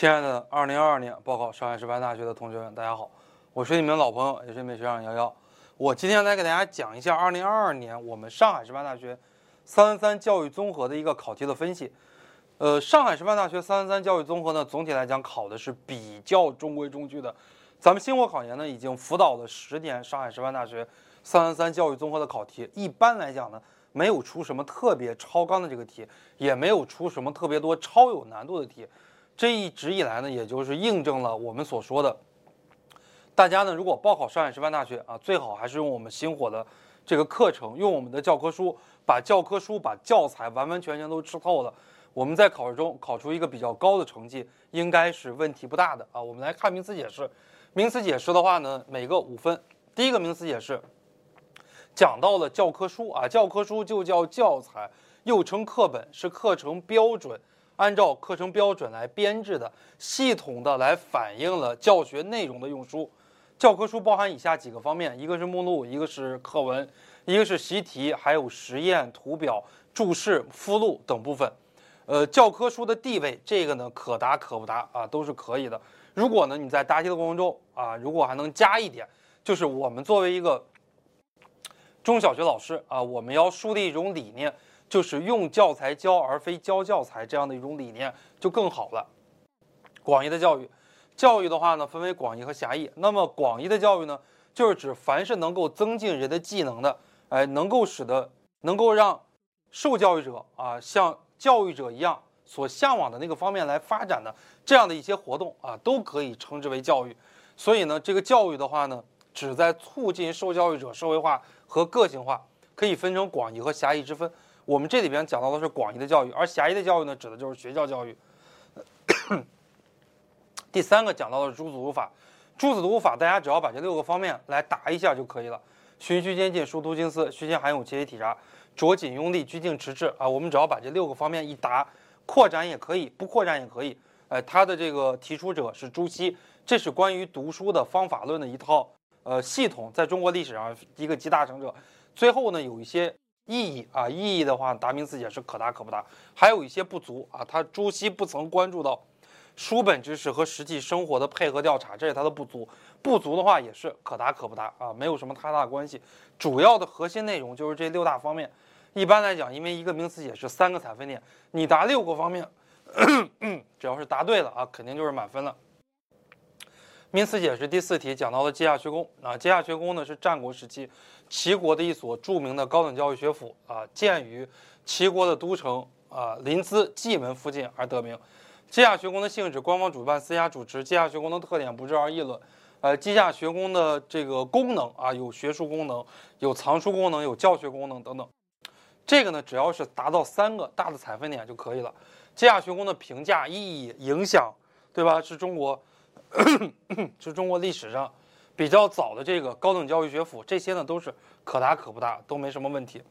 亲爱的2022年报考上海师范大学的同学们，大家好，我是你们老朋友，也是你们学长瑶瑶。我今天来给大家讲一下2022年我们上海师范大学333教育综合的一个考题的分析。呃，上海师范大学333教育综合呢，总体来讲考的是比较中规中矩的。咱们星火考研呢，已经辅导了十年上海师范大学333教育综合的考题，一般来讲呢，没有出什么特别超纲的这个题，也没有出什么特别多超有难度的题。这一直以来呢，也就是印证了我们所说的，大家呢如果报考上海师范大学啊，最好还是用我们星火的这个课程，用我们的教科书，把教科书、把教材完完全全都吃透了。我们在考试中考出一个比较高的成绩，应该是问题不大的啊。我们来看名词解释，名词解释的话呢，每个五分。第一个名词解释讲到了教科书啊，教科书就叫教材，又称课本，是课程标准。按照课程标准来编制的，系统的来反映了教学内容的用书。教科书包含以下几个方面：一个是目录，一个是课文，一个是习题，还有实验、图表、注释、附录等部分。呃，教科书的地位，这个呢可答可不答啊，都是可以的。如果呢你在答题的过程中啊，如果还能加一点，就是我们作为一个中小学老师啊，我们要树立一种理念。就是用教材教而非教教材这样的一种理念就更好了。广义的教育，教育的话呢分为广义和狭义。那么广义的教育呢，就是指凡是能够增进人的技能的，哎，能够使得能够让受教育者啊像教育者一样所向往的那个方面来发展的这样的一些活动啊，都可以称之为教育。所以呢，这个教育的话呢，旨在促进受教育者社会化和个性化，可以分成广义和狭义之分。我们这里边讲到的是广义的教育，而狭义的教育呢，指的就是学校教育。第三个讲到的是诸子读法，诸子读法，大家只要把这六个方面来答一下就可以了：循序渐进、殊途经思、虚心含勇、切题体察、着紧用力、拘静持志啊。我们只要把这六个方面一答，扩展也可以，不扩展也可以。哎，他的这个提出者是朱熹，这是关于读书的方法论的一套呃系统，在中国历史上一个集大成者。最后呢，有一些。意义啊，意义的话，答名词解释可答可不答，还有一些不足啊。他朱熹不曾关注到书本知识和实际生活的配合调查，这是他的不足。不足的话也是可答可不答啊，没有什么太大关系。主要的核心内容就是这六大方面。一般来讲，因为一个名词解释三个采分点，你答六个方面，只要是答对了啊，肯定就是满分了。名词解释第四题讲到了稷下学宫啊，稷下学宫呢是战国时期齐国的一所著名的高等教育学府啊，建于齐国的都城啊临淄蓟门附近而得名。稷下学宫的性质，官方主办，私下主持。稷下学宫的特点不治而议论。呃，稷下学宫的这个功能啊，有学术功能，有藏书功能，有教学功能等等。这个呢，只要是达到三个大的采分点就可以了。稷下学宫的评价、意义、影响，对吧？是中国。是中国历史上比较早的这个高等教育学府，这些呢都是可大可不大，都没什么问题。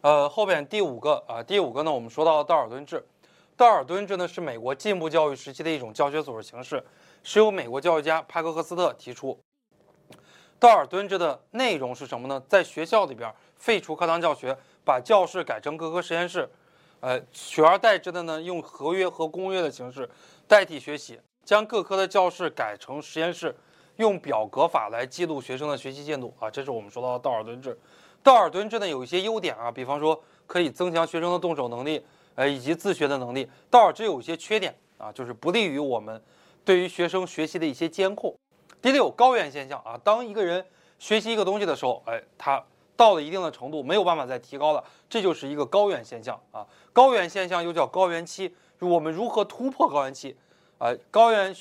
呃，后边第五个啊，第五个呢，我们说到道尔顿制。道尔顿制呢是美国进步教育时期的一种教学组织形式，是由美国教育家帕克赫斯特提出。道尔顿制的内容是什么呢？在学校里边废除课堂教学，把教室改成各科实验室。呃，取而代之的呢，用合约和公约的形式代替学习，将各科的教室改成实验室，用表格法来记录学生的学习进度啊，这是我们说到的道尔顿制。道尔顿制呢有一些优点啊，比方说可以增强学生的动手能力，呃，以及自学的能力。道尔制有一些缺点啊，就是不利于我们对于学生学习的一些监控。第六，高原现象啊，当一个人学习一个东西的时候，哎，他。到了一定的程度，没有办法再提高了，这就是一个高原现象啊。高原现象又叫高原期，我们如何突破高原期？啊，高原